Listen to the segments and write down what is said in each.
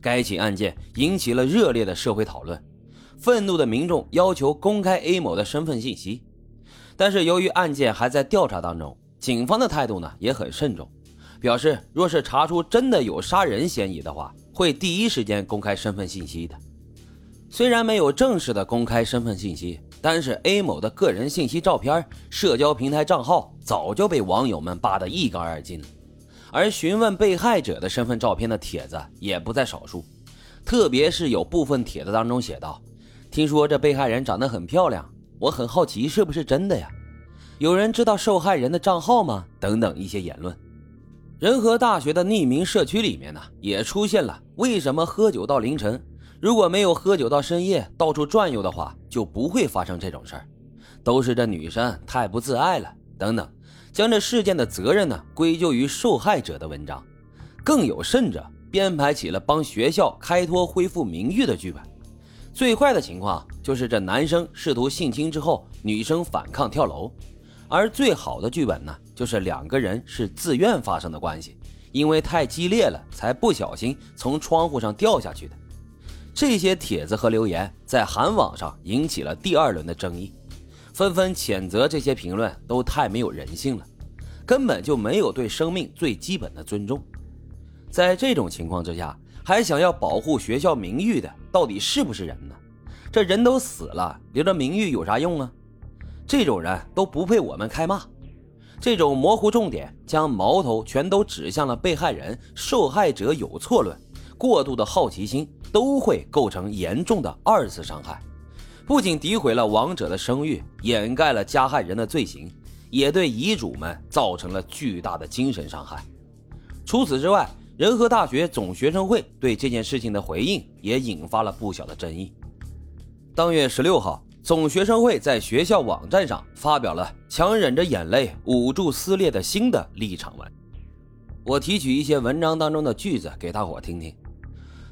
该起案件引起了热烈的社会讨论，愤怒的民众要求公开 A 某的身份信息。但是由于案件还在调查当中，警方的态度呢也很慎重，表示若是查出真的有杀人嫌疑的话，会第一时间公开身份信息的。虽然没有正式的公开身份信息，但是 A 某的个人信息、照片、社交平台账号早就被网友们扒得一干二净了。而询问被害者的身份照片的帖子也不在少数，特别是有部分帖子当中写道：“听说这被害人长得很漂亮，我很好奇是不是真的呀？有人知道受害人的账号吗？”等等一些言论。仁和大学的匿名社区里面呢，也出现了为什么喝酒到凌晨。如果没有喝酒到深夜到处转悠的话，就不会发生这种事儿。都是这女生太不自爱了，等等，将这事件的责任呢归咎于受害者的文章，更有甚者，编排起了帮学校开脱恢复名誉的剧本。最坏的情况就是这男生试图性侵之后，女生反抗跳楼；而最好的剧本呢，就是两个人是自愿发生的关系，因为太激烈了，才不小心从窗户上掉下去的。这些帖子和留言在韩网上引起了第二轮的争议，纷纷谴责这些评论都太没有人性了，根本就没有对生命最基本的尊重。在这种情况之下，还想要保护学校名誉的，到底是不是人呢？这人都死了，留着名誉有啥用啊？这种人都不配我们开骂。这种模糊重点，将矛头全都指向了被害人，受害者有错论。过度的好奇心都会构成严重的二次伤害，不仅诋毁了亡者的声誉，掩盖了加害人的罪行，也对遗嘱们造成了巨大的精神伤害。除此之外，仁和大学总学生会对这件事情的回应也引发了不小的争议。当月十六号，总学生会在学校网站上发表了“强忍着眼泪捂住撕裂的心”的立场文。我提取一些文章当中的句子给大伙听听。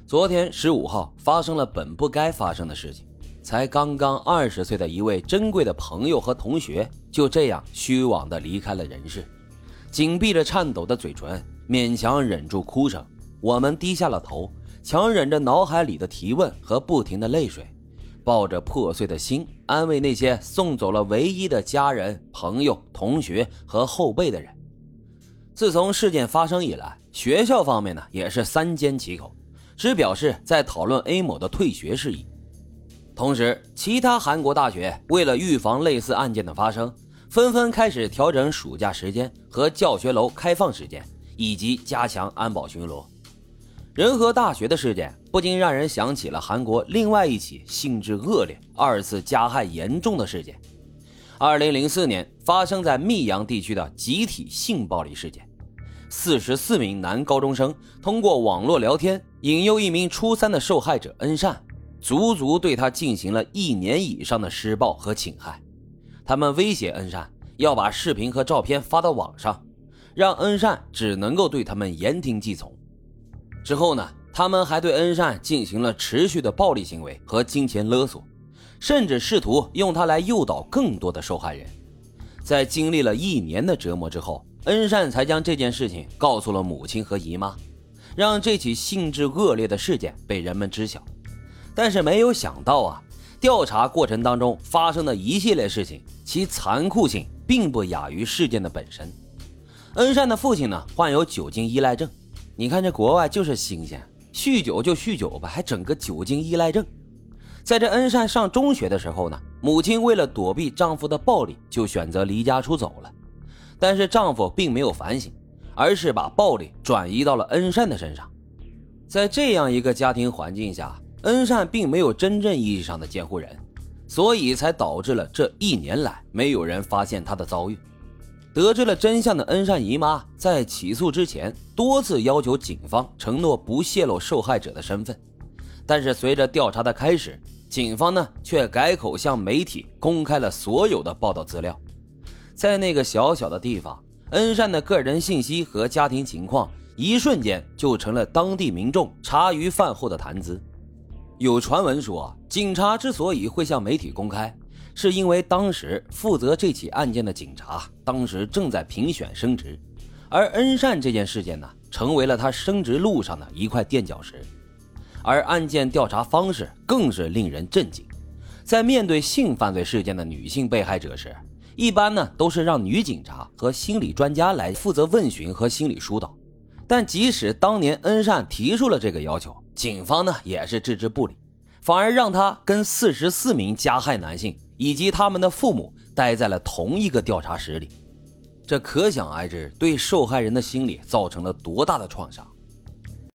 昨天十五号发生了本不该发生的事情，才刚刚二十岁的一位珍贵的朋友和同学就这样虚妄地离开了人世。紧闭着颤抖的嘴唇，勉强忍住哭声，我们低下了头，强忍着脑海里的提问和不停的泪水，抱着破碎的心，安慰那些送走了唯一的家人、朋友、同学和后辈的人。自从事件发生以来，学校方面呢也是三缄其口。只表示在讨论 A 某的退学事宜，同时，其他韩国大学为了预防类似案件的发生，纷纷开始调整暑假时间和教学楼开放时间，以及加强安保巡逻。仁和大学的事件不禁让人想起了韩国另外一起性质恶劣、二次加害严重的事件：2004年发生在密阳地区的集体性暴力事件。四十四名男高中生通过网络聊天引诱一名初三的受害者恩善，足足对他进行了一年以上的施暴和侵害。他们威胁恩善要把视频和照片发到网上，让恩善只能够对他们言听计从。之后呢，他们还对恩善进行了持续的暴力行为和金钱勒索，甚至试图用他来诱导更多的受害人。在经历了一年的折磨之后。恩善才将这件事情告诉了母亲和姨妈，让这起性质恶劣的事件被人们知晓。但是没有想到啊，调查过程当中发生的一系列事情，其残酷性并不亚于事件的本身。恩善的父亲呢，患有酒精依赖症。你看这国外就是新鲜，酗酒就酗酒吧，还整个酒精依赖症。在这恩善上中学的时候呢，母亲为了躲避丈夫的暴力，就选择离家出走了。但是丈夫并没有反省，而是把暴力转移到了恩善的身上。在这样一个家庭环境下，恩善并没有真正意义上的监护人，所以才导致了这一年来没有人发现他的遭遇。得知了真相的恩善姨妈在起诉之前多次要求警方承诺不泄露受害者的身份，但是随着调查的开始，警方呢却改口向媒体公开了所有的报道资料。在那个小小的地方，恩善的个人信息和家庭情况，一瞬间就成了当地民众茶余饭后的谈资。有传闻说，警察之所以会向媒体公开，是因为当时负责这起案件的警察当时正在评选升职，而恩善这件事件呢，成为了他升职路上的一块垫脚石。而案件调查方式更是令人震惊。在面对性犯罪事件的女性被害者时，一般呢都是让女警察和心理专家来负责问询和心理疏导。但即使当年恩善提出了这个要求，警方呢也是置之不理，反而让他跟四十四名加害男性以及他们的父母待在了同一个调查室里。这可想而知，对受害人的心理造成了多大的创伤。